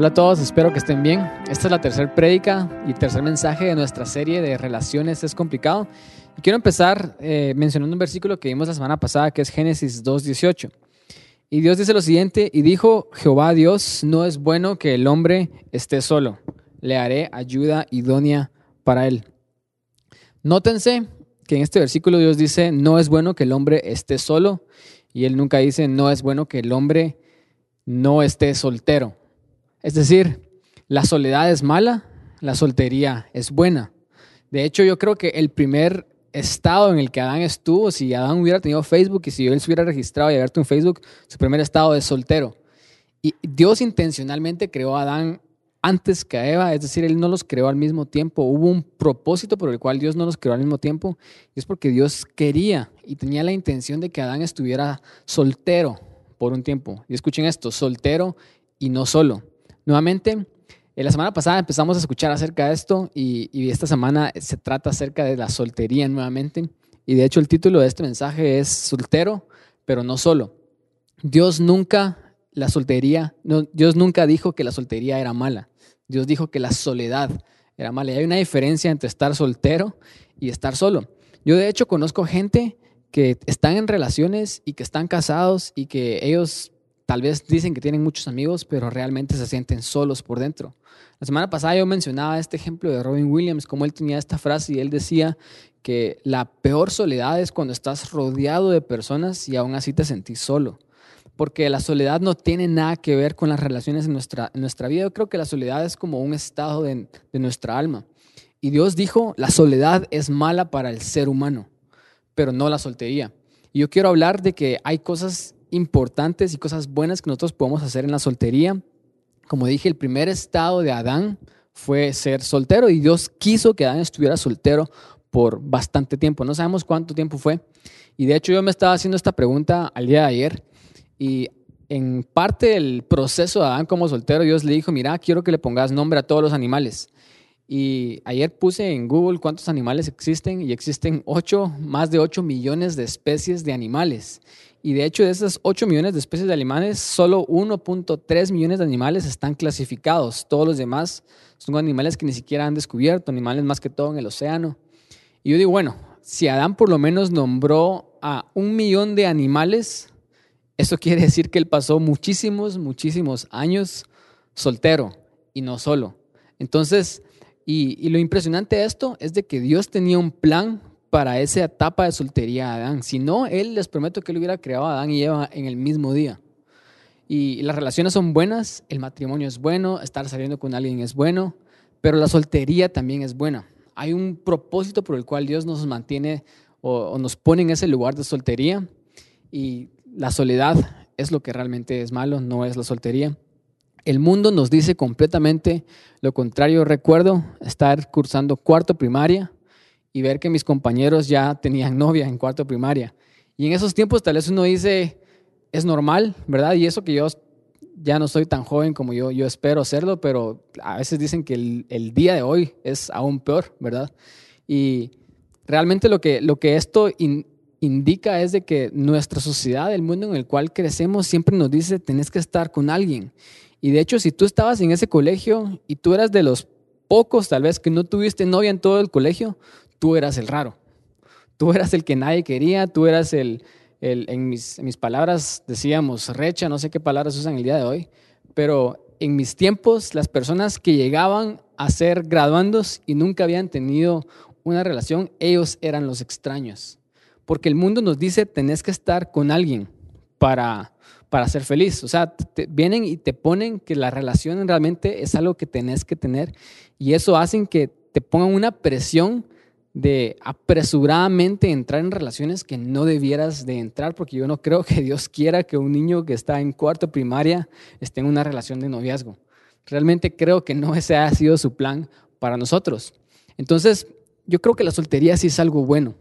Hola a todos, espero que estén bien. Esta es la tercera prédica y tercer mensaje de nuestra serie de Relaciones es complicado. Y quiero empezar eh, mencionando un versículo que vimos la semana pasada, que es Génesis 2.18. Y Dios dice lo siguiente, y dijo Jehová Dios, no es bueno que el hombre esté solo, le haré ayuda idónea para él. Nótense que en este versículo Dios dice, no es bueno que el hombre esté solo, y él nunca dice, no es bueno que el hombre no esté soltero. Es decir, la soledad es mala, la soltería es buena. De hecho, yo creo que el primer estado en el que Adán estuvo, si Adán hubiera tenido Facebook y si él se hubiera registrado y abierto un Facebook, su primer estado es soltero. Y Dios intencionalmente creó a Adán antes que a Eva, es decir, Él no los creó al mismo tiempo. Hubo un propósito por el cual Dios no los creó al mismo tiempo y es porque Dios quería y tenía la intención de que Adán estuviera soltero por un tiempo. Y escuchen esto, soltero y no solo. Nuevamente, en la semana pasada empezamos a escuchar acerca de esto y, esta semana se trata acerca de la soltería nuevamente. Y de hecho el título de este mensaje es Soltero, pero no solo. Dios nunca, la soltería, Dios nunca dijo que la soltería era mala. Dios dijo que la soledad era mala. Y hay una diferencia entre estar soltero y estar solo. Yo de hecho conozco gente que están en relaciones y que están casados y que ellos Tal vez dicen que tienen muchos amigos, pero realmente se sienten solos por dentro. La semana pasada yo mencionaba este ejemplo de Robin Williams, como él tenía esta frase y él decía que la peor soledad es cuando estás rodeado de personas y aún así te sentís solo. Porque la soledad no tiene nada que ver con las relaciones en nuestra, en nuestra vida. Yo creo que la soledad es como un estado de, de nuestra alma. Y Dios dijo, la soledad es mala para el ser humano, pero no la soltería. Y yo quiero hablar de que hay cosas importantes y cosas buenas que nosotros podemos hacer en la soltería. Como dije, el primer estado de Adán fue ser soltero y Dios quiso que Adán estuviera soltero por bastante tiempo. No sabemos cuánto tiempo fue. Y de hecho yo me estaba haciendo esta pregunta al día de ayer y en parte del proceso de Adán como soltero, Dios le dijo, mira, quiero que le pongas nombre a todos los animales. Y ayer puse en Google cuántos animales existen y existen 8, más de 8 millones de especies de animales. Y de hecho, de esas 8 millones de especies de animales, solo 1.3 millones de animales están clasificados. Todos los demás son animales que ni siquiera han descubierto, animales más que todo en el océano. Y yo digo, bueno, si Adán por lo menos nombró a un millón de animales, eso quiere decir que él pasó muchísimos, muchísimos años soltero y no solo. Entonces, y, lo impresionante de esto es de que Dios tenía un plan para esa etapa de soltería de Adán. Si no, Él les prometo que Él hubiera creado a Adán y Eva en el mismo día. Y las relaciones son buenas, el matrimonio es bueno, estar saliendo con alguien es bueno, pero la soltería también es buena. Hay un propósito por el cual Dios nos mantiene o nos pone en ese lugar de soltería y la soledad es lo que realmente es malo, no es la soltería. El mundo nos dice completamente lo contrario. Recuerdo estar cursando cuarto primaria y ver que mis compañeros ya tenían novia en cuarto primaria. Y en esos tiempos tal vez uno dice, es normal, ¿verdad? Y eso que yo ya no soy tan joven como yo, yo espero serlo, pero a veces dicen que el, día de hoy es aún peor, ¿verdad? Y realmente lo que, lo que esto indica es de que nuestra sociedad, el mundo en el cual crecemos, siempre nos dice, tenés que estar con alguien. Y de hecho, si tú estabas en ese colegio y tú eras de los pocos tal vez que no tuviste novia en todo el colegio, tú eras el raro. Tú eras el que nadie quería, tú eras el, en, mis, en mis palabras decíamos recha, no sé qué palabras usan el día de hoy, pero en mis tiempos las personas que llegaban a ser graduandos y nunca habían tenido una relación, ellos eran los extraños. Porque el mundo nos dice, tenés que estar con alguien para, para ser feliz. O sea, vienen y te ponen que la relación realmente es algo que tenés que tener y eso hace que te pongan una presión de apresuradamente entrar en relaciones que no debieras de entrar, porque yo no creo que Dios quiera que un niño que está en cuarto primaria esté en una relación de noviazgo. Realmente creo que no ese ha sido su plan para nosotros. Entonces, yo creo que la soltería sí es algo bueno.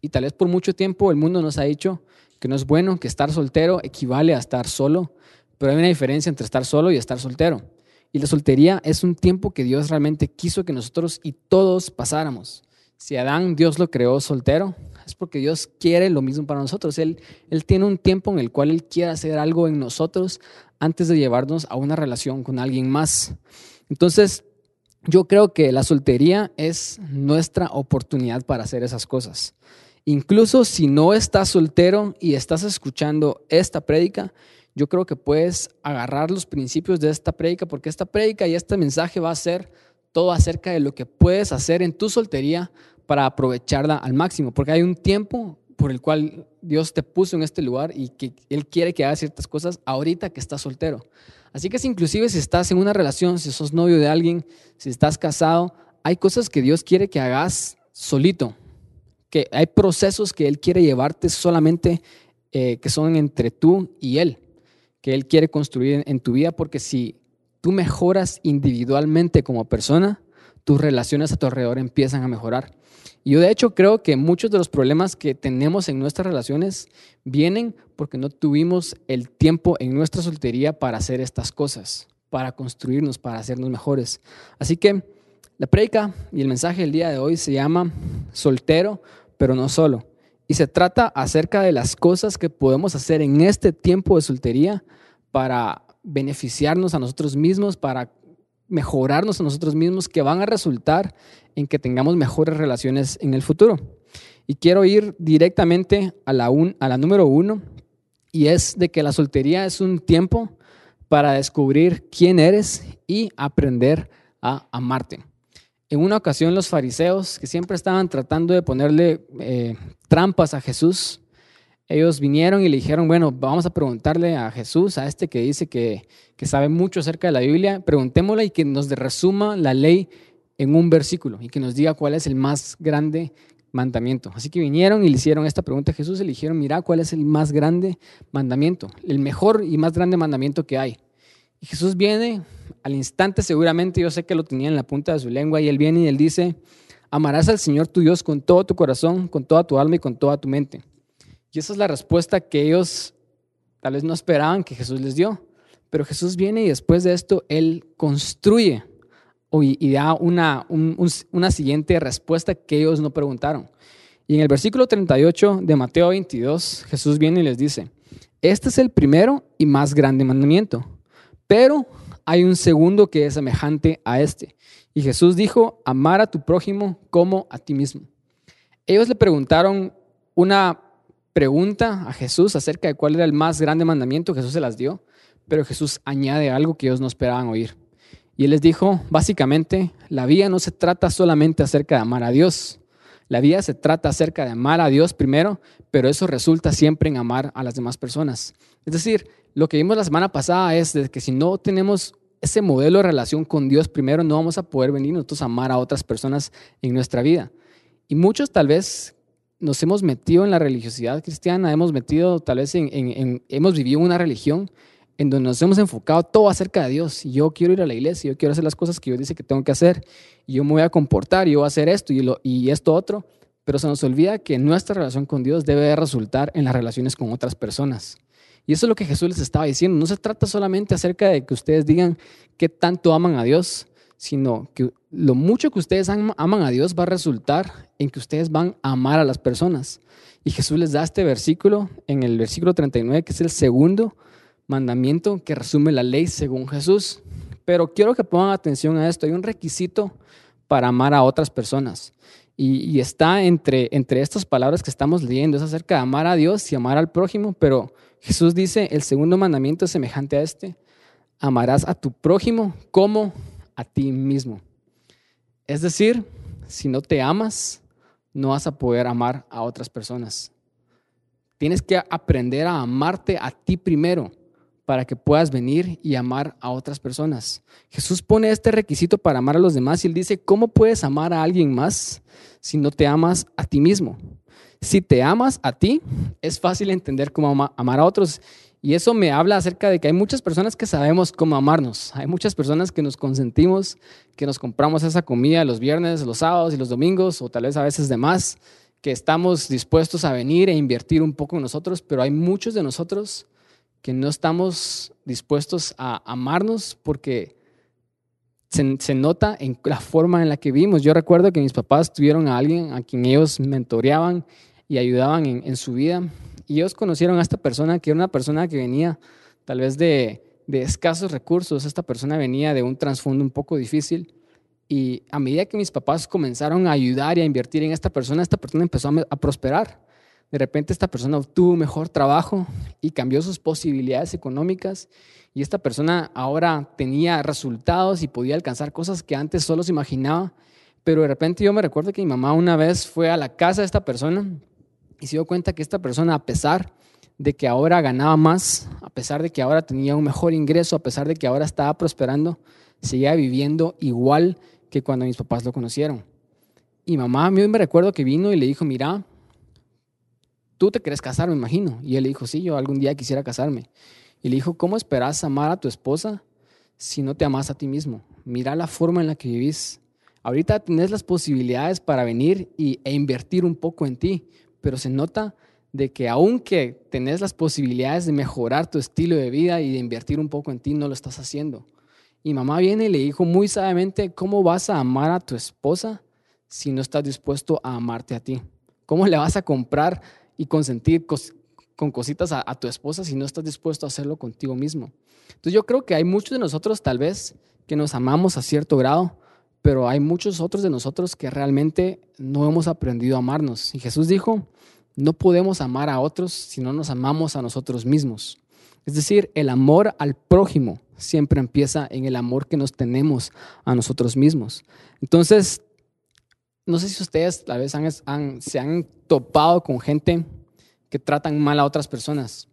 Y tal vez por mucho tiempo el mundo nos ha dicho, que no es bueno, que estar soltero equivale a estar solo, pero hay una diferencia entre estar solo y estar soltero. Y la soltería es un tiempo que Dios realmente quiso que nosotros y todos pasáramos. Si Adán Dios lo creó soltero, es porque Dios quiere lo mismo para nosotros. Él, él tiene un tiempo en el cual Él quiere hacer algo en nosotros antes de llevarnos a una relación con alguien más. Entonces, yo creo que la soltería es nuestra oportunidad para hacer esas cosas. Incluso si no estás soltero y estás escuchando esta prédica, yo creo que puedes agarrar los principios de esta prédica porque esta prédica y este mensaje va a ser todo acerca de lo que puedes hacer en tu soltería para aprovecharla al máximo, porque hay un tiempo por el cual Dios te puso en este lugar y que Él quiere que hagas ciertas cosas ahorita que estás soltero. Así que si inclusive si estás en una relación, si sos novio de alguien, si estás casado, hay cosas que Dios quiere que hagas solito, que hay procesos que Él quiere llevarte solamente eh, que son entre tú y Él, que Él quiere construir en tu vida, porque si tú mejoras individualmente como persona, tus relaciones a tu alrededor empiezan a mejorar. Y yo de hecho creo que muchos de los problemas que tenemos en nuestras relaciones vienen porque no tuvimos el tiempo en nuestra soltería para hacer estas cosas, para construirnos, para hacernos mejores. Así que la predica y el mensaje del día de hoy se llama soltero, pero no solo. Y se trata acerca de las cosas que podemos hacer en este tiempo de soltería para beneficiarnos a nosotros mismos, para mejorarnos a nosotros mismos, que van a resultar en que tengamos mejores relaciones en el futuro. Y quiero ir directamente a la, a la número uno, y es de que la soltería es un tiempo para descubrir quién eres y aprender a amarte. En una ocasión los fariseos, que siempre estaban tratando de ponerle eh, trampas a Jesús, ellos vinieron y le dijeron, bueno, vamos a preguntarle a Jesús, a este que dice que, que sabe mucho acerca de la Biblia, preguntémosle y que nos resuma la ley en un versículo y que nos diga cuál es el más grande mandamiento. Así que vinieron y le hicieron esta pregunta a Jesús y le dijeron, mira, ¿cuál es el más grande mandamiento? El mejor y más grande mandamiento que hay. Y Jesús viene al instante, seguramente yo sé que lo tenía en la punta de su lengua, y él viene y él dice, amarás al Señor tu Dios con todo tu corazón, con toda tu alma y con toda tu mente. Y esa es la respuesta que ellos tal vez no esperaban que Jesús les dio. Pero Jesús viene y después de esto, Él construye y da una, una siguiente respuesta que ellos no preguntaron. Y en el versículo 38 de Mateo 22, Jesús viene y les dice, este es el primero y más grande mandamiento, pero hay un segundo que es semejante a este. Y Jesús dijo, amar a tu prójimo como a ti mismo. Ellos le preguntaron una pregunta a Jesús acerca de cuál era el más grande mandamiento, Jesús se las dio, pero Jesús añade algo que ellos no esperaban oír. Y él les dijo, básicamente, la vida no se trata solamente acerca de amar a Dios. La vida se trata acerca de amar a Dios primero, pero eso resulta siempre en amar a las demás personas. Es decir, lo que vimos la semana pasada es de que si no tenemos ese modelo de relación con Dios primero, no vamos a poder venir nosotros a amar a otras personas en nuestra vida. Y muchos tal vez nos hemos metido en la religiosidad cristiana, hemos metido tal vez en, hemos vivido una religión en donde nos hemos enfocado todo acerca de Dios. Yo quiero ir a la iglesia, yo quiero hacer las cosas que Dios dice que tengo que hacer, y yo me voy a comportar, yo voy a hacer esto y, lo, y esto otro, pero se nos olvida que nuestra relación con Dios debe resultar en las relaciones con otras personas. Y eso es lo que Jesús les estaba diciendo. No se trata solamente acerca de que ustedes digan qué tanto aman a Dios, sino que lo mucho que ustedes aman a Dios va a resultar en que ustedes van a amar a las personas. Y Jesús les da este versículo en el versículo 39, que es el segundo mandamiento que resume la ley según Jesús. Pero quiero que pongan atención a esto. Hay un requisito para amar a otras personas. Y, está entre, entre estas palabras que estamos leyendo. Es acerca de amar a Dios y amar al prójimo. Pero Jesús dice, el segundo mandamiento es semejante a este. Amarás a tu prójimo como a ti mismo. Es decir, si no te amas, no vas a poder amar a otras personas. Tienes que aprender a amarte a ti primero para que puedas venir y amar a otras personas. Jesús pone este requisito para amar a los demás y él dice, ¿cómo puedes amar a alguien más si no te amas a ti mismo? Si te amas a ti, es fácil entender cómo amar a otros y eso me habla acerca de que hay muchas personas que sabemos cómo amarnos. Hay muchas personas que nos consentimos, que nos compramos esa comida los viernes, los sábados y los domingos, o tal vez a veces de más, que estamos dispuestos a venir e invertir un poco en nosotros, pero hay muchos de nosotros que no estamos dispuestos a amarnos porque se, se, nota en la forma en la que vivimos. Yo recuerdo que mis papás tuvieron a alguien a quien ellos mentoreaban y ayudaban en, su vida. Y ellos conocieron a esta persona que era una persona que venía tal vez de, de escasos recursos. Esta persona venía de un trasfondo un poco difícil. Y a medida que mis papás comenzaron a ayudar y a invertir en esta persona, esta persona empezó a, a prosperar. De repente esta persona obtuvo mejor trabajo y cambió sus posibilidades económicas y esta persona ahora tenía resultados y podía alcanzar cosas que antes solo se imaginaba. Pero de repente yo me recuerdo que mi mamá una vez fue a la casa de esta persona y se dio cuenta que esta persona, a pesar de que ahora ganaba más, a pesar de que ahora tenía un mejor ingreso, a pesar de que ahora estaba prosperando, seguía viviendo igual que cuando mis papás lo conocieron. Y mamá, a mí me recuerdo que vino y le dijo, mira, tú te quieres casar, me imagino. Y él le dijo, sí, yo algún día quisiera casarme. Y le dijo, ¿cómo esperas amar a tu esposa si no te amas a ti mismo? Mira la forma en la que vivís. Ahorita tenés las posibilidades para venir y, e invertir un poco en ti, pero se nota de que aunque tenés las posibilidades de mejorar tu estilo de vida y de invertir un poco en ti, no lo estás haciendo. Y mamá viene y le dijo muy sabiamente, ¿cómo vas a amar a tu esposa si no estás dispuesto a amarte a ti? ¿Cómo le vas a comprar y consentir con cositas a, tu esposa si no estás dispuesto a hacerlo contigo mismo. Entonces yo creo que hay muchos de nosotros tal vez que nos amamos a cierto grado, pero hay muchos otros de nosotros que realmente no hemos aprendido a amarnos. Y Jesús dijo, no podemos amar a otros si no nos amamos a nosotros mismos. Es decir, el amor al prójimo siempre empieza en el amor que nos tenemos a nosotros mismos. Entonces, no sé si ustedes tal vez se han topado con gente que tratan mal a otras personas.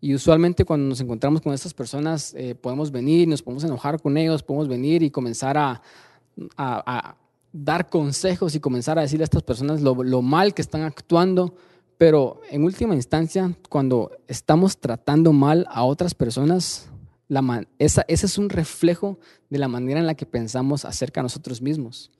Y usualmente cuando nos encontramos con estas personas eh, podemos venir, nos podemos enojar con ellos, podemos venir y comenzar a, dar consejos y comenzar a decirle a estas personas lo, mal que están actuando. Pero en última instancia, cuando estamos tratando mal a otras personas, esa, ese es un reflejo de la manera en la que pensamos acerca de nosotros mismos.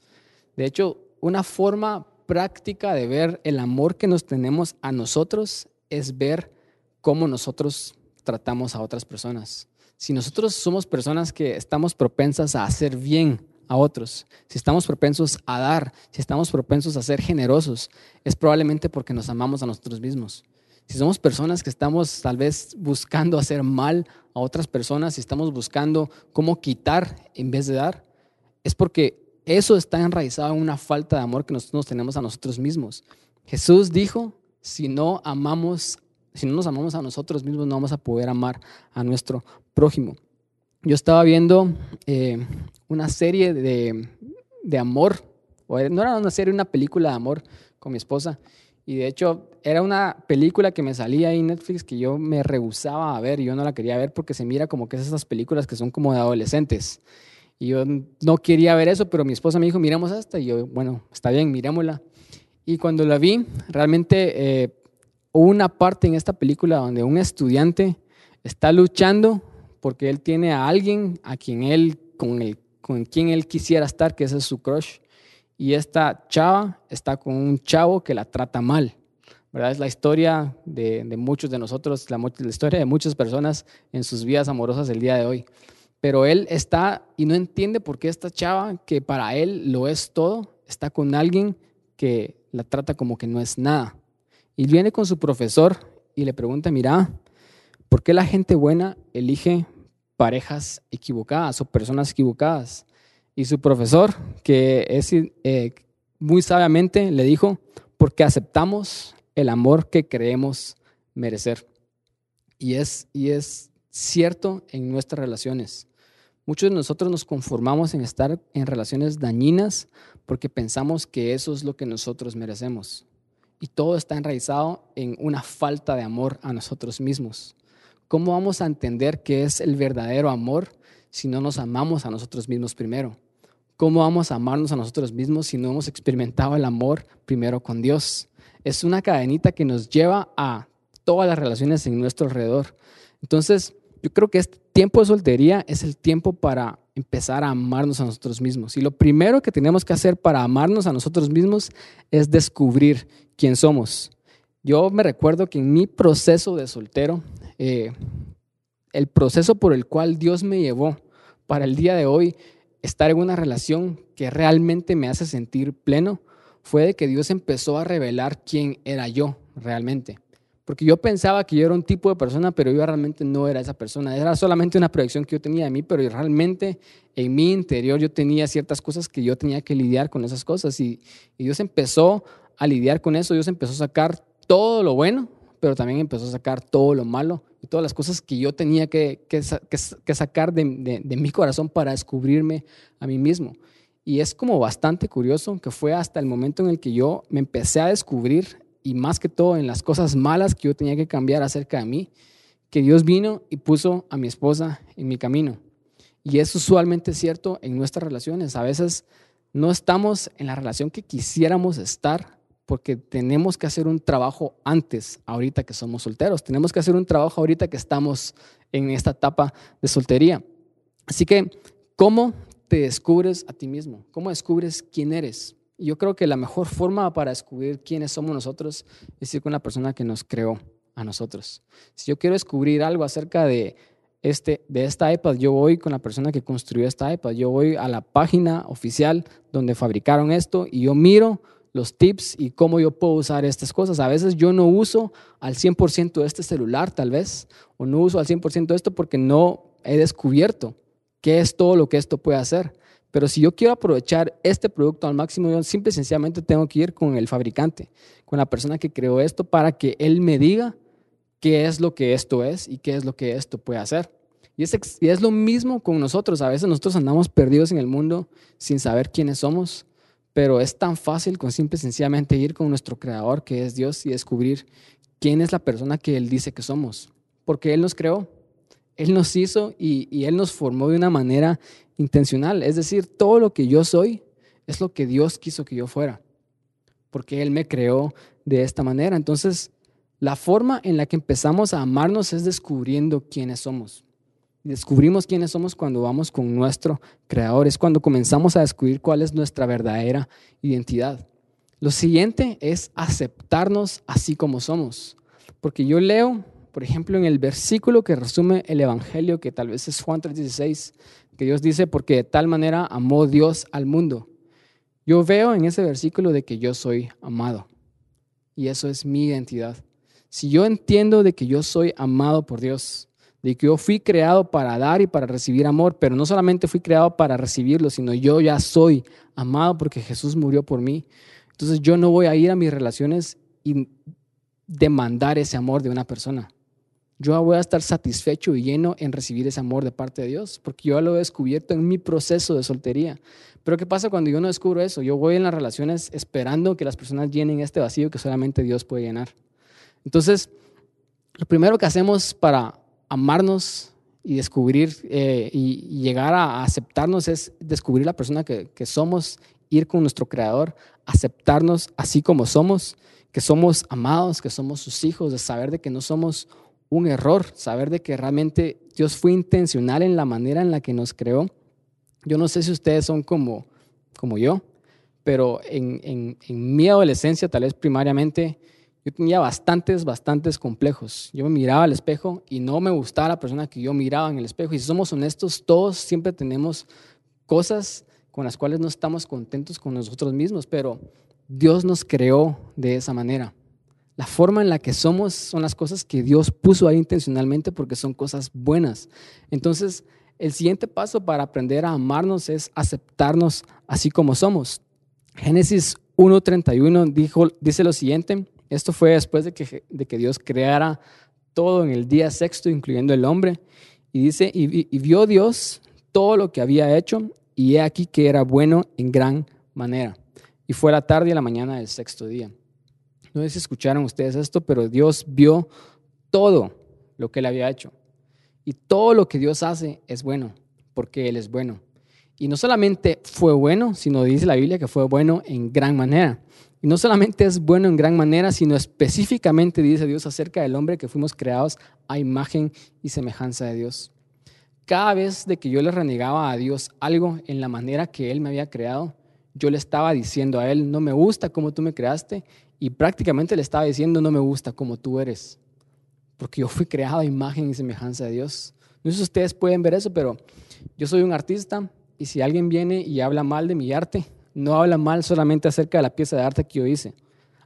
De hecho, una forma práctica de ver el amor que nos tenemos a nosotros es ver cómo nosotros tratamos a otras personas. Si nosotros somos personas que estamos propensas a hacer bien a otros, si estamos propensos a dar, si estamos propensos a ser generosos, es probablemente porque nos amamos a nosotros mismos. Si somos personas que estamos tal vez buscando hacer mal a otras personas, si estamos buscando cómo quitar en vez de dar, es porque eso está enraizado en una falta de amor que nosotros tenemos a nosotros mismos. Jesús dijo, si no amamos, si no nos amamos a nosotros mismos, no vamos a poder amar a nuestro prójimo. Yo estaba viendo eh, una serie de, de amor, o no era una serie, una película de amor con mi esposa. Y de hecho, era una película que me salía ahí en Netflix que yo me rehusaba a ver yo no la quería ver porque se mira como que es esas películas que son como de adolescentes. Y yo no quería ver eso, pero mi esposa me dijo, miremos esta. Y yo, bueno, está bien, mirémosla. Y cuando la vi, realmente eh, hubo una parte en esta película donde un estudiante está luchando porque él tiene a alguien a quien él, con, el, con quien él quisiera estar, que ese es su crush. Y esta chava está con un chavo que la trata mal. ¿verdad? Es la historia de, de muchos de nosotros, la, la historia de muchas personas en sus vidas amorosas el día de hoy pero él está y no entiende por qué esta chava, que para él lo es todo, está con alguien que la trata como que no es nada. Y viene con su profesor y le pregunta, mira, ¿por qué la gente buena elige parejas equivocadas o personas equivocadas? Y su profesor, que es eh, muy sabiamente, le dijo, porque aceptamos el amor que creemos merecer. Y es, y es cierto en nuestras relaciones. Muchos de nosotros nos conformamos en estar en relaciones dañinas porque pensamos que eso es lo que nosotros merecemos. Y todo está enraizado en una falta de amor a nosotros mismos. ¿Cómo vamos a entender qué es el verdadero amor si no nos amamos a nosotros mismos primero? ¿Cómo vamos a amarnos a nosotros mismos si no hemos experimentado el amor primero con Dios? Es una cadenita que nos lleva a todas las relaciones en nuestro alrededor. Entonces, yo creo que este tiempo de soltería es el tiempo para empezar a amarnos a nosotros mismos. Y lo primero que tenemos que hacer para amarnos a nosotros mismos es descubrir quién somos. Yo me recuerdo que en mi proceso de soltero, eh, el proceso por el cual Dios me llevó para el día de hoy estar en una relación que realmente me hace sentir pleno, fue de que Dios empezó a revelar quién era yo realmente. Porque yo pensaba que yo era un tipo de persona, pero yo realmente no era esa persona. Era solamente una proyección que yo tenía de mí, pero realmente en mi interior yo tenía ciertas cosas que yo tenía que lidiar con esas cosas. Y, Dios empezó a lidiar con eso. Dios empezó a sacar todo lo bueno, pero también empezó a sacar todo lo malo y todas las cosas que yo tenía que, sacar de, de mi corazón para descubrirme a mí mismo. Y es como bastante curioso que fue hasta el momento en el que yo me empecé a descubrir y más que todo en las cosas malas que yo tenía que cambiar acerca de mí, que Dios vino y puso a mi esposa en mi camino. Y es usualmente cierto en nuestras relaciones. A veces no estamos en la relación que quisiéramos estar porque tenemos que hacer un trabajo antes, ahorita que somos solteros. Tenemos que hacer un trabajo ahorita que estamos en esta etapa de soltería. Así que, ¿cómo te descubres a ti mismo? ¿Cómo descubres quién eres? Yo creo que la mejor forma para descubrir quiénes somos nosotros es ir con la persona que nos creó a nosotros. Si yo quiero descubrir algo acerca de, este, de esta iPad, yo voy con la persona que construyó esta iPad. Yo voy a la página oficial donde fabricaron esto y yo miro los tips y cómo yo puedo usar estas cosas. A veces yo no uso al 100% de este celular, tal vez, o no uso al 100% de esto porque no he descubierto qué es todo lo que esto puede hacer. Pero si yo quiero aprovechar este producto al máximo, yo simple y sencillamente tengo que ir con el fabricante, con la persona que creó esto, para que él me diga qué es lo que esto es y qué es lo que esto puede hacer. Y es, y es lo mismo con nosotros. A veces nosotros andamos perdidos en el mundo sin saber quiénes somos, pero es tan fácil con simple y sencillamente ir con nuestro creador, que es Dios, y descubrir quién es la persona que Él dice que somos. Porque Él nos creó. Él nos hizo y, Él nos formó de una manera intencional. Es decir, todo lo que yo soy es lo que Dios quiso que yo fuera, porque Él me creó de esta manera. Entonces, la forma en la que empezamos a amarnos es descubriendo quiénes somos. Descubrimos quiénes somos cuando vamos con nuestro Creador, es cuando comenzamos a descubrir cuál es nuestra verdadera identidad. Lo siguiente es aceptarnos así como somos, porque yo leo por ejemplo, en el versículo que resume el Evangelio, que tal vez es Juan 3:16, que Dios dice, porque de tal manera amó Dios al mundo. Yo veo en ese versículo de que yo soy amado. Y eso es mi identidad. Si yo entiendo de que yo soy amado por Dios, de que yo fui creado para dar y para recibir amor, pero no solamente fui creado para recibirlo, sino yo ya soy amado porque Jesús murió por mí. Entonces yo no voy a ir a mis relaciones y demandar ese amor de una persona yo voy a estar satisfecho y lleno en recibir ese amor de parte de Dios, porque yo lo he descubierto en mi proceso de soltería. Pero ¿qué pasa cuando yo no descubro eso? Yo voy en las relaciones esperando que las personas llenen este vacío que solamente Dios puede llenar. Entonces, lo primero que hacemos para amarnos y descubrir eh, y, llegar a aceptarnos es descubrir la persona que, que somos, ir con nuestro Creador, aceptarnos así como somos, que somos amados, que somos sus hijos, de saber de que no somos un error, saber de que realmente Dios fue intencional en la manera en la que nos creó. Yo no sé si ustedes son como, como yo, pero en, en, mi adolescencia, tal vez primariamente, yo tenía bastantes, bastantes complejos. Yo me miraba al espejo y no me gustaba la persona que yo miraba en el espejo. Y si somos honestos, todos siempre tenemos cosas con las cuales no estamos contentos con nosotros mismos, pero Dios nos creó de esa manera. La forma en la que somos son las cosas que Dios puso ahí intencionalmente porque son cosas buenas. Entonces, el siguiente paso para aprender a amarnos es aceptarnos así como somos. Génesis 1.31 dijo, dice lo siguiente, esto fue después de que, de que Dios creara todo en el día sexto, incluyendo el hombre, y dice, y, y vio Dios todo lo que había hecho, y he aquí que era bueno en gran manera. Y fue la tarde y la mañana del sexto día. No sé si escucharon ustedes esto, pero Dios vio todo lo que él había hecho. Y todo lo que Dios hace es bueno, porque Él es bueno. Y no solamente fue bueno, sino dice la Biblia que fue bueno en gran manera. Y no solamente es bueno en gran manera, sino específicamente dice Dios acerca del hombre que fuimos creados a imagen y semejanza de Dios. Cada vez de que yo le renegaba a Dios algo en la manera que Él me había creado, yo le estaba diciendo a Él, no me gusta cómo tú me creaste y prácticamente le estaba diciendo, no me gusta como tú eres, porque yo fui creado a imagen y semejanza de Dios. No sé si ustedes pueden ver eso, pero yo soy un artista y si alguien viene y habla mal de mi arte, no habla mal solamente acerca de la pieza de arte que yo hice,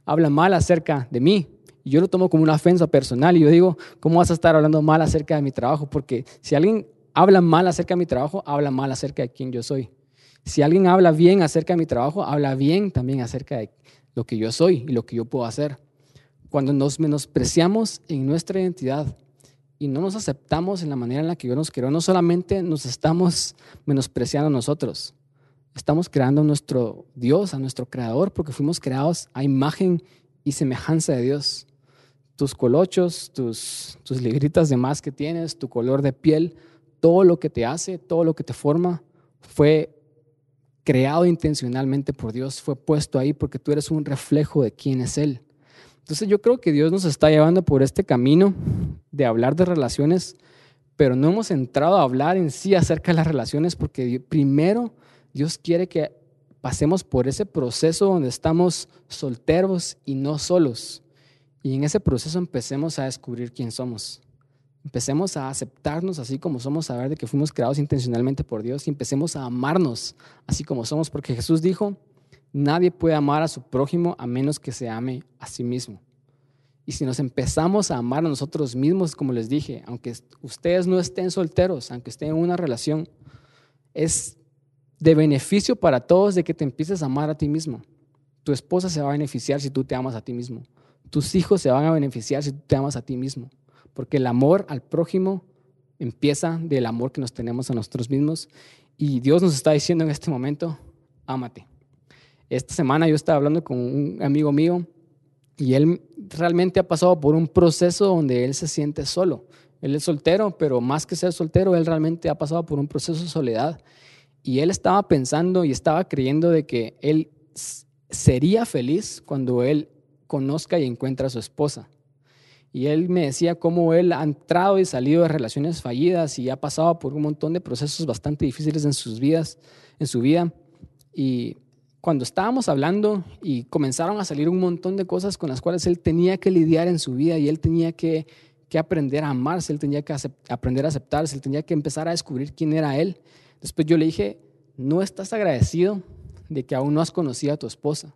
habla mal acerca de mí. Y yo lo tomo como una ofensa personal y yo digo, ¿cómo vas a estar hablando mal acerca de mi trabajo? Porque si alguien habla mal acerca de mi trabajo, habla mal acerca de quién yo soy. Si alguien habla bien acerca de mi trabajo, habla bien también acerca de lo que yo soy y lo que yo puedo hacer. Cuando nos menospreciamos en nuestra identidad y no nos aceptamos en la manera en la que yo nos quiero, no solamente nos estamos menospreciando a nosotros, estamos creando a nuestro Dios, a nuestro Creador, porque fuimos creados a imagen y semejanza de Dios. Tus colochos, tus, tus libritas de más que tienes, tu color de piel, todo lo que te hace, todo lo que te forma, fue creado intencionalmente por Dios, fue puesto ahí porque tú eres un reflejo de quién es Él. Entonces yo creo que Dios nos está llevando por este camino de hablar de relaciones, pero no hemos entrado a hablar en sí acerca de las relaciones porque primero Dios quiere que pasemos por ese proceso donde estamos solteros y no solos. Y en ese proceso empecemos a descubrir quién somos. Empecemos a aceptarnos así como somos, a ver de que fuimos creados intencionalmente por Dios y empecemos a amarnos así como somos, porque Jesús dijo, nadie puede amar a su prójimo a menos que se ame a sí mismo. Y si nos empezamos a amar a nosotros mismos, como les dije, aunque ustedes no estén solteros, aunque estén en una relación, es de beneficio para todos de que te empieces a amar a ti mismo. Tu esposa se va a beneficiar si tú te amas a ti mismo. Tus hijos se van a beneficiar si tú te amas a ti mismo. Porque el amor al prójimo empieza del amor que nos tenemos a nosotros mismos. Y Dios nos está diciendo en este momento, ámate. Esta semana yo estaba hablando con un amigo mío y él realmente ha pasado por un proceso donde él se siente solo. Él es soltero, pero más que ser soltero, él realmente ha pasado por un proceso de soledad. Y él estaba pensando y estaba creyendo de que él sería feliz cuando él conozca y encuentre a su esposa. Y él me decía cómo él ha entrado y salido de relaciones fallidas y ha pasado por un montón de procesos bastante difíciles en sus vidas, en su vida. Y cuando estábamos hablando y comenzaron a salir un montón de cosas con las cuales él tenía que lidiar en su vida y él tenía que, que aprender a amarse, él tenía que aprender a aceptarse, él tenía que empezar a descubrir quién era él. Después yo le dije, ¿no estás agradecido de que aún no has conocido a tu esposa?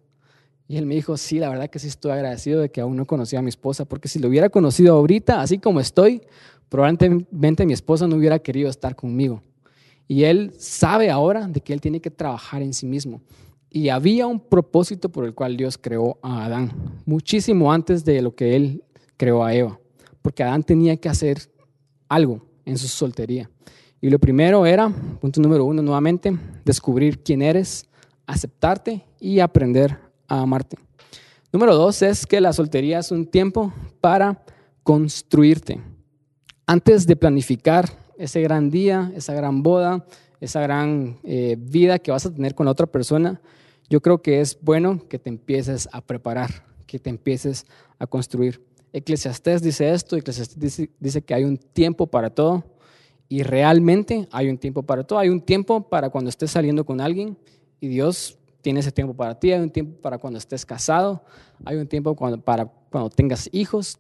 Y él me dijo, sí, la verdad que sí estoy agradecido de que aún no conocía a mi esposa, porque si lo hubiera conocido ahorita, así como estoy, probablemente mi esposa no hubiera querido estar conmigo. Y él sabe ahora de que él tiene que trabajar en sí mismo. Y había un propósito por el cual Dios creó a Adán, muchísimo antes de lo que él creó a Eva, porque Adán tenía que hacer algo en su soltería. Y lo primero era, punto número uno nuevamente, descubrir quién eres, aceptarte y aprender a amarte. Número dos es que la soltería es un tiempo para construirte. Antes de planificar ese gran día, esa gran boda, esa gran eh, vida que vas a tener con la otra persona, yo creo que es bueno que te empieces a preparar, que te empieces a construir. Eclesiastés dice esto, Eclesiastés dice, dice que hay un tiempo para todo y realmente hay un tiempo para todo. Hay un tiempo para cuando estés saliendo con alguien y Dios tiene ese tiempo para ti. Hay un tiempo para cuando estés casado. Hay un tiempo para cuando tengas hijos.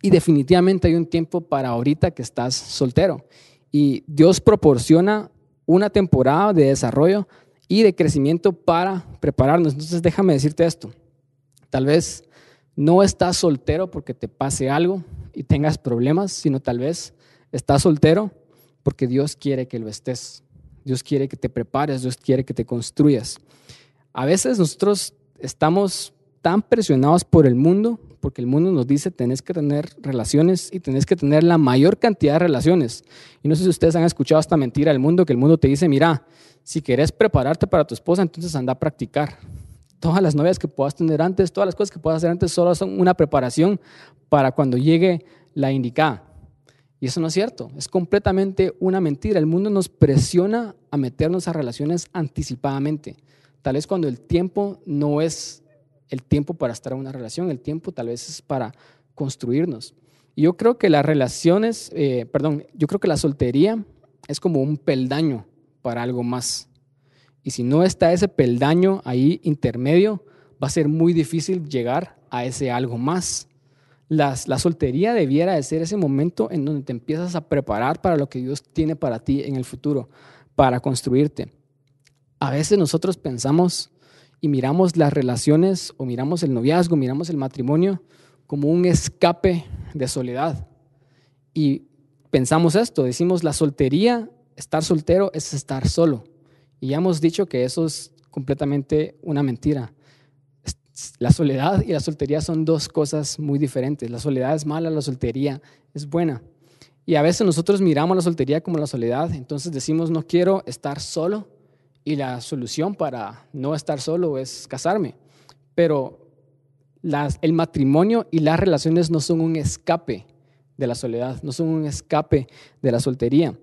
Y definitivamente hay un tiempo para ahorita que estás soltero. Y Dios proporciona una temporada de desarrollo y de crecimiento para prepararnos. Entonces déjame decirte esto. Tal vez no estás soltero porque te pase algo y tengas problemas, sino tal vez estás soltero porque Dios quiere que lo estés. Dios quiere que te prepares, Dios quiere que te construyas. A veces nosotros estamos tan presionados por el mundo, porque el mundo nos dice tenés que tener relaciones y tenés que tener la mayor cantidad de relaciones. Y no sé si ustedes han escuchado esta mentira del mundo, que el mundo te dice, mira, si querés prepararte para tu esposa, entonces anda a practicar. Todas las novias que puedas tener antes, todas las cosas que puedas hacer antes, solo son una preparación para cuando llegue la indicada. Y eso no es cierto, es completamente una mentira. El mundo nos presiona a meternos a relaciones anticipadamente. Tal vez cuando el tiempo no es el tiempo para estar en una relación, el tiempo tal vez es para construirnos. Y yo creo que las relaciones, eh, perdón, yo creo que la soltería es como un peldaño para algo más. Y si no está ese peldaño ahí intermedio, va a ser muy difícil llegar a ese algo más la soltería debiera de ser ese momento en donde te empiezas a preparar para lo que Dios tiene para ti en el futuro, para construirte. A veces nosotros pensamos y miramos las relaciones o miramos el noviazgo, miramos el matrimonio como un escape de soledad. Y pensamos esto, decimos la soltería, estar soltero es estar solo. Y ya hemos dicho que eso es completamente una mentira. La soledad y la soltería son dos cosas muy diferentes. La soledad es mala, la soltería es buena. Y a veces nosotros miramos la soltería como la soledad, entonces decimos no quiero estar solo, y la solución para no estar solo es casarme. Pero el matrimonio y las relaciones no son un escape de la soledad, no son un escape de la soltería.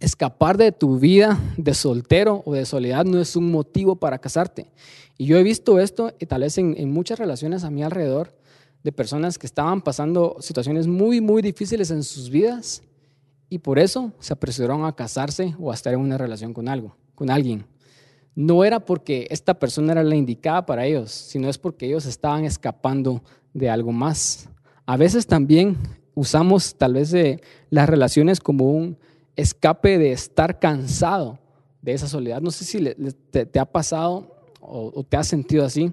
Escapar de tu vida de soltero o de soledad no es un motivo para casarte. Y yo he visto esto, y tal vez en, muchas relaciones a mi alrededor, de personas que estaban pasando situaciones muy, muy difíciles en sus vidas y por eso se apresuraron a casarse o a estar en una relación con algo con alguien. No era porque esta persona era la indicada para ellos, sino es porque ellos estaban escapando de algo más. A veces también usamos tal vez de las relaciones como un escape de estar cansado de esa soledad. No sé si te, ha pasado o, o te has sentido así,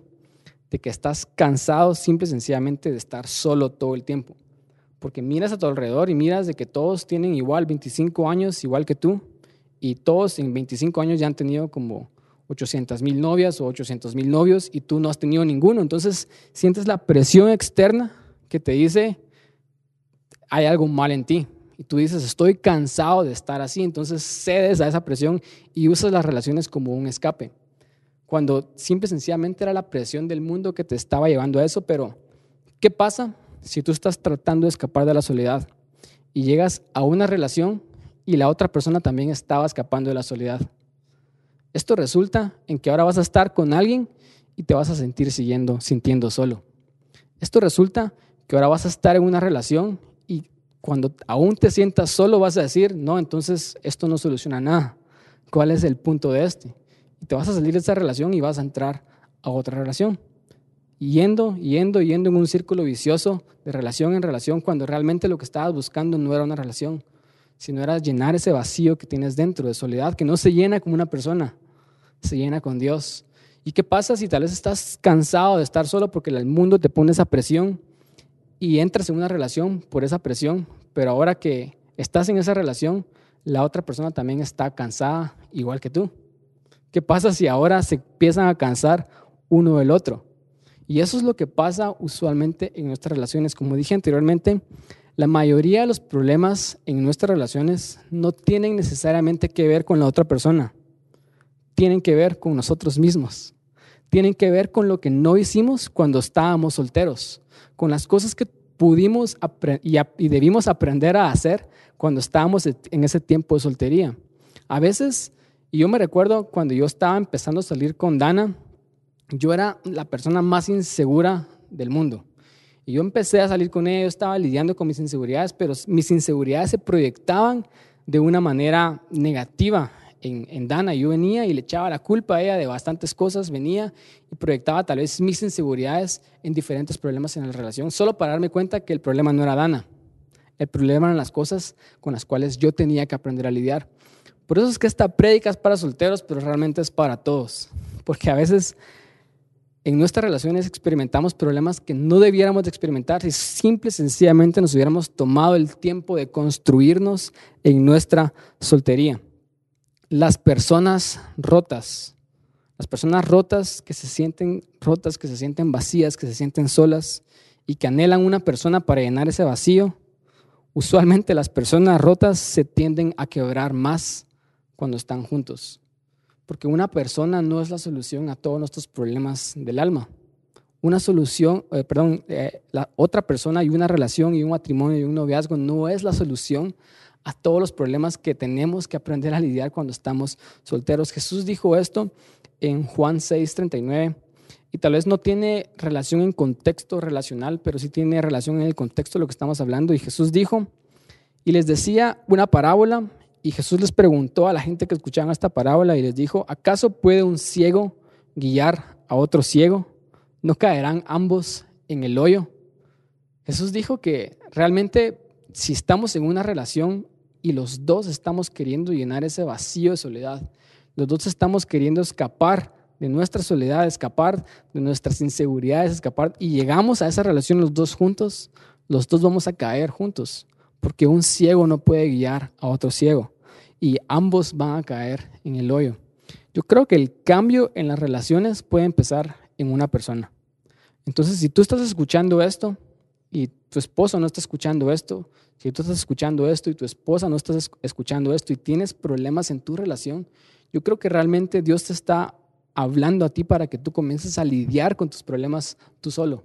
de que estás cansado simple y sencillamente de estar solo todo el tiempo. Porque miras a tu alrededor y miras de que todos tienen igual 25 años, igual que tú, y todos en 25 años ya han tenido como 800 mil novias o 800 mil novios y tú no has tenido ninguno. Entonces sientes la presión externa que te dice, hay algo mal en ti. Y tú dices, estoy cansado de estar así. Entonces cedes a esa presión y usas las relaciones como un escape. Cuando simple sencillamente era la presión del mundo que te estaba llevando a eso. Pero, ¿qué pasa si tú estás tratando de escapar de la soledad y llegas a una relación y la otra persona también estaba escapando de la soledad. Esto resulta en que ahora vas a estar con alguien y te vas a sentir siguiendo, sintiendo solo. Esto resulta que ahora vas a estar en una relación cuando aún te sientas solo vas a decir, no, entonces esto no soluciona nada. ¿Cuál es el punto de este? Te vas a salir de esa relación y vas a entrar a otra relación. Yendo, yendo, yendo en un círculo vicioso de relación en relación cuando realmente lo que estabas buscando no era una relación, sino era llenar ese vacío que tienes dentro de soledad, que no se llena como una persona, se llena con Dios. ¿Y qué pasa si tal vez estás cansado de estar solo porque el mundo te pone esa presión y entras en una relación por esa presión, pero ahora que estás en esa relación, la otra persona también está cansada igual que tú? ¿Qué pasa si ahora se empiezan a cansar uno del otro? Y eso es lo que pasa usualmente en nuestras relaciones. Como dije anteriormente, la mayoría de los problemas en nuestras relaciones no tienen necesariamente que ver con la otra persona, tienen que ver con nosotros mismos, tienen que ver con lo que no hicimos cuando estábamos solteros, con las cosas que pudimos y debimos aprender a hacer cuando estábamos en ese tiempo de soltería. A veces, y yo me recuerdo cuando yo estaba empezando a salir con Dana, yo era la persona más insegura del mundo. Y yo empecé a salir con ella, estaba lidiando con mis inseguridades, pero mis inseguridades se proyectaban de una manera negativa en, Dana. Yo venía y le echaba la culpa a ella de bastantes cosas, venía y proyectaba tal vez mis inseguridades en diferentes problemas en la relación, solo para darme cuenta que el problema no era Dana. El problema eran las cosas con las cuales yo tenía que aprender a lidiar. Por eso es que esta prédica es para solteros, pero realmente es para todos. Porque a veces en nuestras relaciones experimentamos problemas que no debiéramos de experimentar si simple sencillamente nos hubiéramos tomado el tiempo de construirnos en nuestra soltería. Las personas rotas, las personas rotas que se sienten rotas, que se sienten vacías, que se sienten solas y que anhelan una persona para llenar ese vacío, usualmente las personas rotas se tienden a quebrar más cuando están juntos. Porque una persona no es la solución a todos nuestros problemas del alma. Una solución, eh, perdón, eh, la otra persona y una relación y un matrimonio y un noviazgo no es la solución a todos los problemas que tenemos que aprender a lidiar cuando estamos solteros. Jesús dijo esto en Juan 6:39 y tal vez no tiene relación en contexto relacional, pero sí tiene relación en el contexto de lo que estamos hablando. Y Jesús dijo, y les decía una parábola y Jesús les preguntó a la gente que escuchaban esta parábola y les dijo, ¿acaso puede un ciego guiar a otro ciego? ¿No caerán ambos en el hoyo? Jesús dijo que realmente si estamos en una relación y los dos estamos queriendo llenar ese vacío de soledad, los dos estamos queriendo escapar de nuestra soledad, escapar de nuestras inseguridades, escapar y llegamos a esa relación los dos juntos, los dos vamos a caer juntos, porque un ciego no puede guiar a otro ciego y ambos van a caer en el hoyo. Yo creo que el cambio en las relaciones puede empezar en una persona. Entonces, si tú estás escuchando esto y tu esposo no está escuchando esto, si tú estás escuchando esto y tu esposa no está escuchando esto y tienes problemas en tu relación, yo creo que realmente Dios te está hablando a ti para que tú comiences a lidiar con tus problemas tú solo.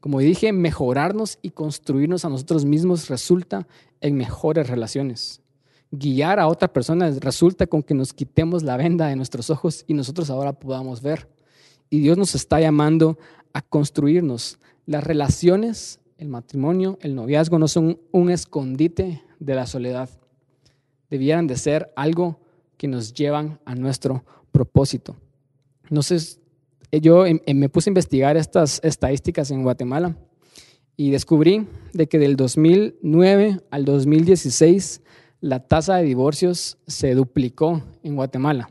Como dije, mejorarnos y construirnos a nosotros mismos resulta en mejores relaciones. Guiar a otra persona resulta con que nos quitemos la venda de nuestros ojos y nosotros ahora podamos ver. Y Dios nos está llamando a construirnos. Las relaciones, el matrimonio, el noviazgo no son un escondite de la soledad. Debieran de ser algo que nos llevan a nuestro propósito. Entonces, yo em, em, me puse a investigar estas estadísticas en Guatemala y descubrí de que del 2009 al 2016 la tasa de divorcios se duplicó en Guatemala.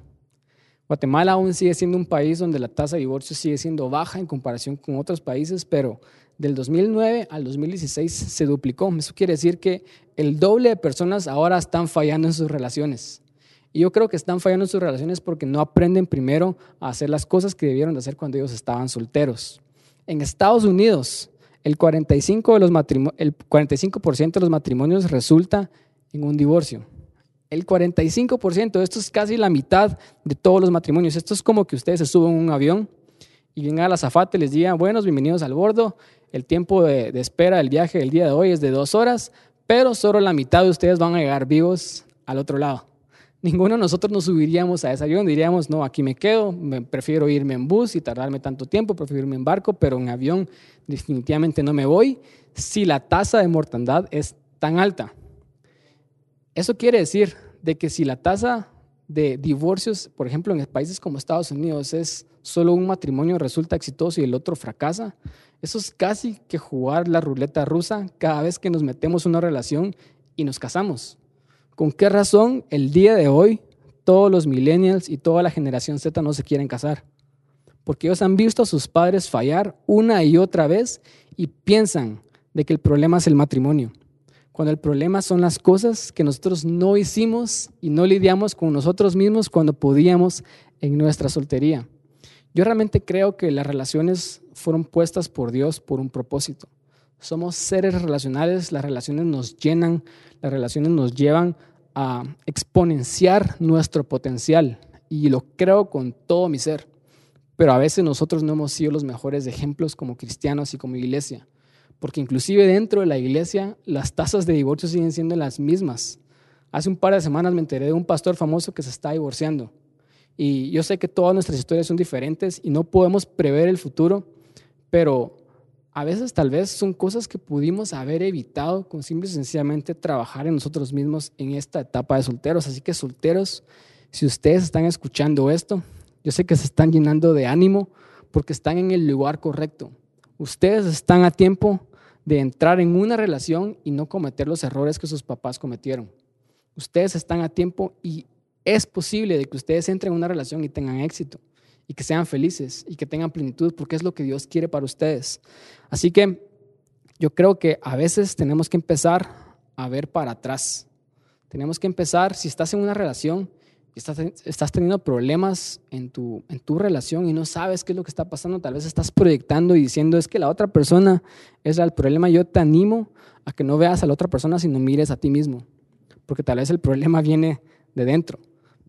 Guatemala aún sigue siendo un país donde la tasa de divorcios sigue siendo baja en comparación con otros países, pero del 2009 al 2016 se duplicó. Eso quiere decir que el doble de personas ahora están fallando en sus relaciones. Y yo creo que están fallando en sus relaciones porque no aprenden primero a hacer las cosas que debieron de hacer cuando ellos estaban solteros. En Estados Unidos, el 45%, de los, el 45 de los matrimonios resulta en un divorcio. El 45%, esto es casi la mitad de todos los matrimonios. Esto es como que ustedes se suben a un avión y vengan a la zafata y les digan, buenos, bienvenidos al bordo. El tiempo de, espera del viaje del día de hoy es de dos horas, pero solo la mitad de ustedes van a llegar vivos al otro lado ninguno de nosotros nos subiríamos a ese avión, diríamos, no, aquí me quedo, prefiero irme en bus y tardarme tanto tiempo, prefiero irme en barco, pero en avión definitivamente no me voy si la tasa de mortandad es tan alta. Eso quiere decir de que si la tasa de divorcios, por ejemplo, en países como Estados Unidos es solo un matrimonio resulta exitoso y el otro fracasa, eso es casi que jugar la ruleta rusa cada vez que nos metemos en una relación y nos casamos. ¿Con qué razón el día de hoy todos los millennials y toda la generación Z no se quieren casar? Porque ellos han visto a sus padres fallar una y otra vez y piensan de que el problema es el matrimonio, cuando el problema son las cosas que nosotros no hicimos y no lidiamos con nosotros mismos cuando podíamos en nuestra soltería. Yo realmente creo que las relaciones fueron puestas por Dios por un propósito. Somos seres relacionales, las relaciones nos llenan, las relaciones nos llevan a exponenciar nuestro potencial y lo creo con todo mi ser. Pero a veces nosotros no hemos sido los mejores ejemplos como cristianos y como iglesia, porque inclusive dentro de la iglesia las tasas de divorcio siguen siendo las mismas. Hace un par de semanas me enteré de un pastor famoso que se está divorciando. Y yo sé que todas nuestras historias son diferentes y no podemos prever el futuro, pero a veces tal vez son cosas que pudimos haber evitado con simple y sencillamente trabajar en nosotros mismos en esta etapa de solteros. Así que solteros, si ustedes están escuchando esto, yo sé que se están llenando de ánimo porque están en el lugar correcto. Ustedes están a tiempo de entrar en una relación y no cometer los errores que sus papás cometieron. Ustedes están a tiempo y es posible de que ustedes entren en una relación y tengan éxito que sean felices y que tengan plenitud porque es lo que Dios quiere para ustedes. Así que yo creo que a veces tenemos que empezar a ver para atrás. Tenemos que empezar, si estás en una relación y estás, estás teniendo problemas en tu, en tu relación y no sabes qué es lo que está pasando, tal vez estás proyectando y diciendo es que la otra persona es el problema, yo te animo a que no veas a la otra persona, sino mires a ti mismo, porque tal vez el problema viene de dentro.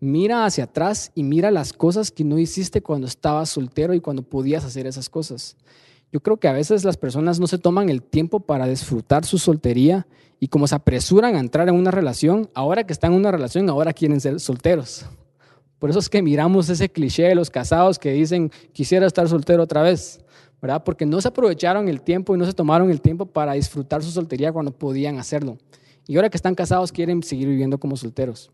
Mira hacia atrás y mira las cosas que no hiciste cuando estabas soltero y cuando podías hacer esas cosas. Yo creo que a veces las personas no se toman el tiempo para disfrutar su soltería y como se apresuran a entrar en una relación, ahora que están en una relación, ahora quieren ser solteros. Por eso es que miramos ese cliché de los casados que dicen, quisiera estar soltero otra vez, ¿verdad? Porque no se aprovecharon el tiempo y no se tomaron el tiempo para disfrutar su soltería cuando podían hacerlo. Y ahora que están casados quieren seguir viviendo como solteros.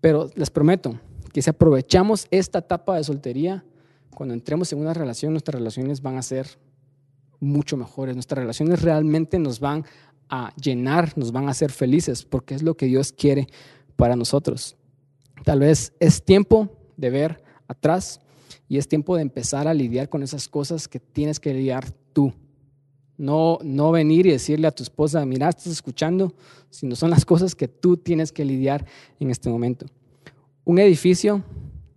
Pero les prometo que si aprovechamos esta etapa de soltería, cuando entremos en una relación, nuestras relaciones van a ser mucho mejores. Nuestras relaciones realmente nos van a llenar, nos van a hacer felices, porque es lo que Dios quiere para nosotros. Tal vez es tiempo de ver atrás y es tiempo de empezar a lidiar con esas cosas que tienes que lidiar tú. No, no venir y decirle a tu esposa, mira, estás escuchando, sino son las cosas que tú tienes que lidiar en este momento. Un edificio,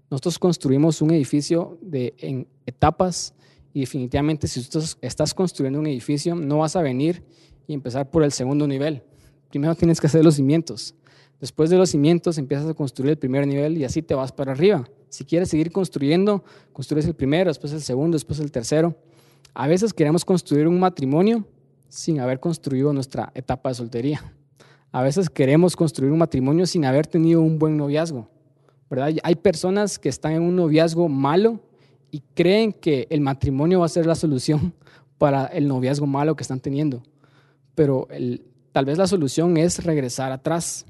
nosotros construimos un edificio de, en etapas y definitivamente si tú estás construyendo un edificio, no vas a venir y empezar por el segundo nivel. Primero tienes que hacer los cimientos. Después de los cimientos empiezas a construir el primer nivel y así te vas para arriba. Si quieres seguir construyendo, construyes el primero, después el segundo, después el tercero. A veces queremos construir un matrimonio sin haber construido nuestra etapa de soltería. A veces queremos construir un matrimonio sin haber tenido un buen noviazgo. ¿verdad? Hay personas que están en un noviazgo malo y creen que el matrimonio va a ser la solución para el noviazgo malo que están teniendo. Pero tal vez la solución es regresar atrás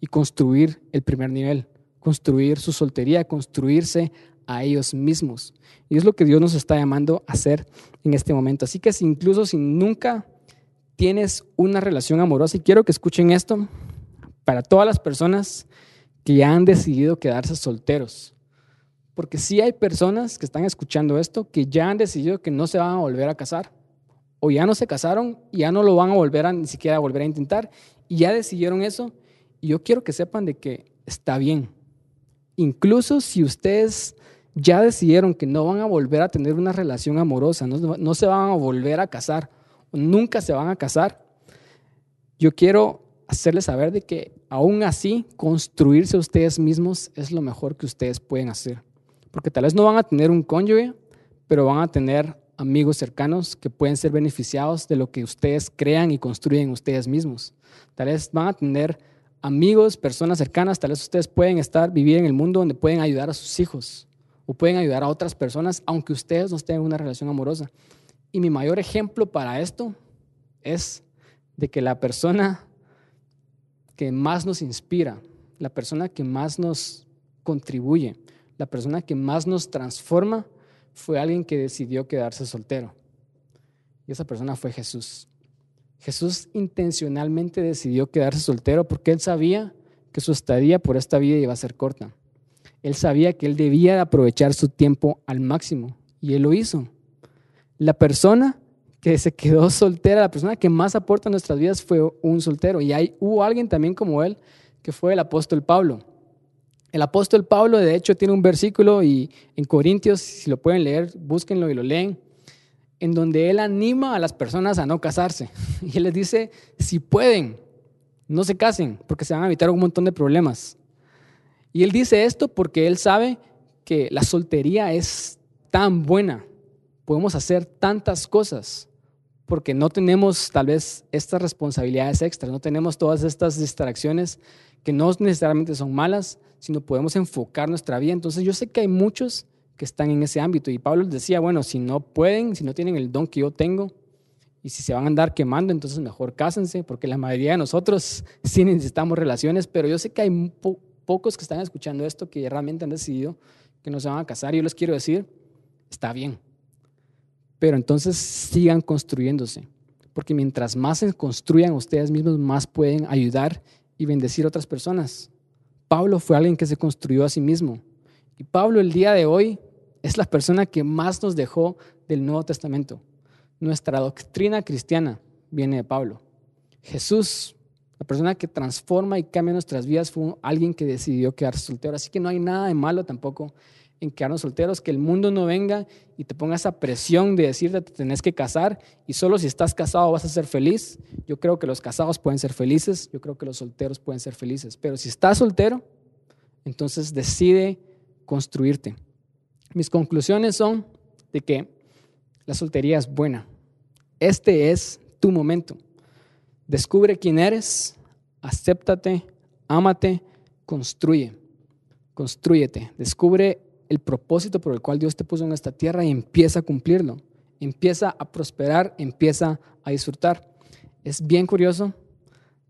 y construir el primer nivel, construir su soltería, construirse a ellos mismos. Y es lo que Dios nos está llamando a hacer en este momento. Así que si incluso si nunca tienes una relación amorosa, y quiero que escuchen esto, para todas las personas que han decidido quedarse solteros, porque sí hay personas que están escuchando esto que ya han decidido que no se van a volver a casar, o ya no se casaron y ya no lo van a volver a ni siquiera volver a intentar, y ya decidieron eso, y yo quiero que sepan de que está bien. Incluso si ustedes ya decidieron que no van a volver a tener una relación amorosa, no, se van a volver a casar, nunca se van a casar, yo quiero hacerles saber de que aún así construirse ustedes mismos es lo mejor que ustedes pueden hacer. Porque tal vez no van a tener un cónyuge, pero van a tener amigos cercanos que pueden ser beneficiados de lo que ustedes crean y construyen ustedes mismos. Tal vez van a tener amigos, personas cercanas, tal vez ustedes pueden estar, vivir en el mundo donde pueden ayudar a sus hijos o pueden ayudar a otras personas, aunque ustedes no en una relación amorosa. Y mi mayor ejemplo para esto es de que la persona que más nos inspira, la persona que más nos contribuye, la persona que más nos transforma, fue alguien que decidió quedarse soltero. Y esa persona fue Jesús. Jesús intencionalmente decidió quedarse soltero porque él sabía que su estadía por esta vida iba a ser corta. Él sabía que él debía aprovechar su tiempo al máximo y él lo hizo. La persona que se quedó soltera, la persona que más aporta a nuestras vidas fue un soltero. Y hay, hubo alguien también como él, que fue el apóstol Pablo. El apóstol Pablo, de hecho, tiene un versículo y en Corintios, si lo pueden leer, búsquenlo y lo leen en donde él anima a las personas a no casarse. Y él les dice, si pueden, no se casen, porque se van a evitar un montón de problemas. Y él dice esto porque él sabe que la soltería es tan buena, podemos hacer tantas cosas, porque no tenemos tal vez estas responsabilidades extras, no tenemos todas estas distracciones que no necesariamente son malas, sino podemos enfocar nuestra vida. Entonces yo sé que hay muchos que están en ese ámbito. Y Pablo les decía, bueno, si no pueden, si no tienen el don que yo tengo, y si se van a andar quemando, entonces mejor cásense, porque la mayoría de nosotros sí necesitamos relaciones, pero yo sé que hay pocos que están escuchando esto que realmente han decidido que no se van a casar. Yo les quiero decir, está bien, pero entonces sigan construyéndose, porque mientras más se construyan ustedes mismos, más pueden ayudar y bendecir a otras personas. Pablo fue alguien que se construyó a sí mismo. Y Pablo el día de hoy es la persona que más nos dejó del Nuevo Testamento. Nuestra doctrina cristiana viene de Pablo. Jesús, la persona que transforma y cambia nuestras vidas, fue alguien que decidió quedarse soltero. Así que no hay nada de malo tampoco en quedarnos solteros, que el mundo no venga y te ponga esa presión de decirte que te tenés que casar y solo si estás casado vas a ser feliz. Yo creo que los casados pueden ser felices, yo creo que los solteros pueden ser felices, pero si estás soltero, entonces decide construirte. Mis conclusiones son de que la soltería es buena. Este es tu momento. Descubre quién eres, acéptate, ámate, construye. Construyete. Descubre el propósito por el cual Dios te puso en esta tierra y empieza a cumplirlo. Empieza a prosperar, empieza a disfrutar. Es bien curioso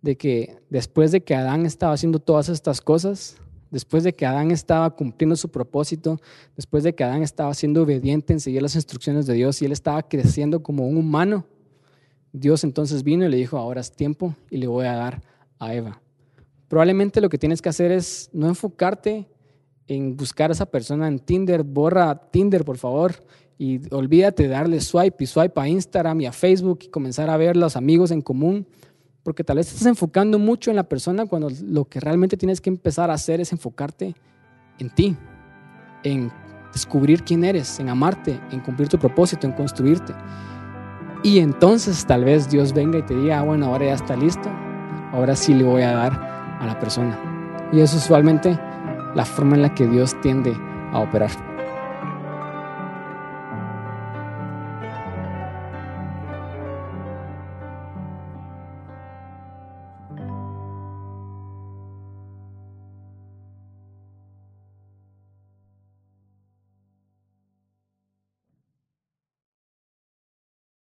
de que después de que Adán estaba haciendo todas estas cosas, después de que Adán estaba cumpliendo su propósito, después de que Adán estaba siendo obediente en seguir las instrucciones de Dios y él estaba creciendo como un humano, Dios entonces vino y le dijo, ahora es tiempo y le voy a dar a Eva. Probablemente lo que tienes que hacer es no enfocarte en buscar a esa persona en Tinder, borra Tinder, por favor, y olvídate de darle swipe y swipe a Instagram y a Facebook y comenzar a ver los amigos en común, porque tal vez estás enfocando mucho en la persona cuando lo que realmente tienes que empezar a hacer es enfocarte en ti, en descubrir quién eres, en amarte, en cumplir tu propósito, en construirte. Y entonces tal vez Dios venga y te diga, ah, bueno, ahora ya está listo, ahora sí le voy a dar a la persona. Y es usualmente la forma en la que Dios tiende a operar.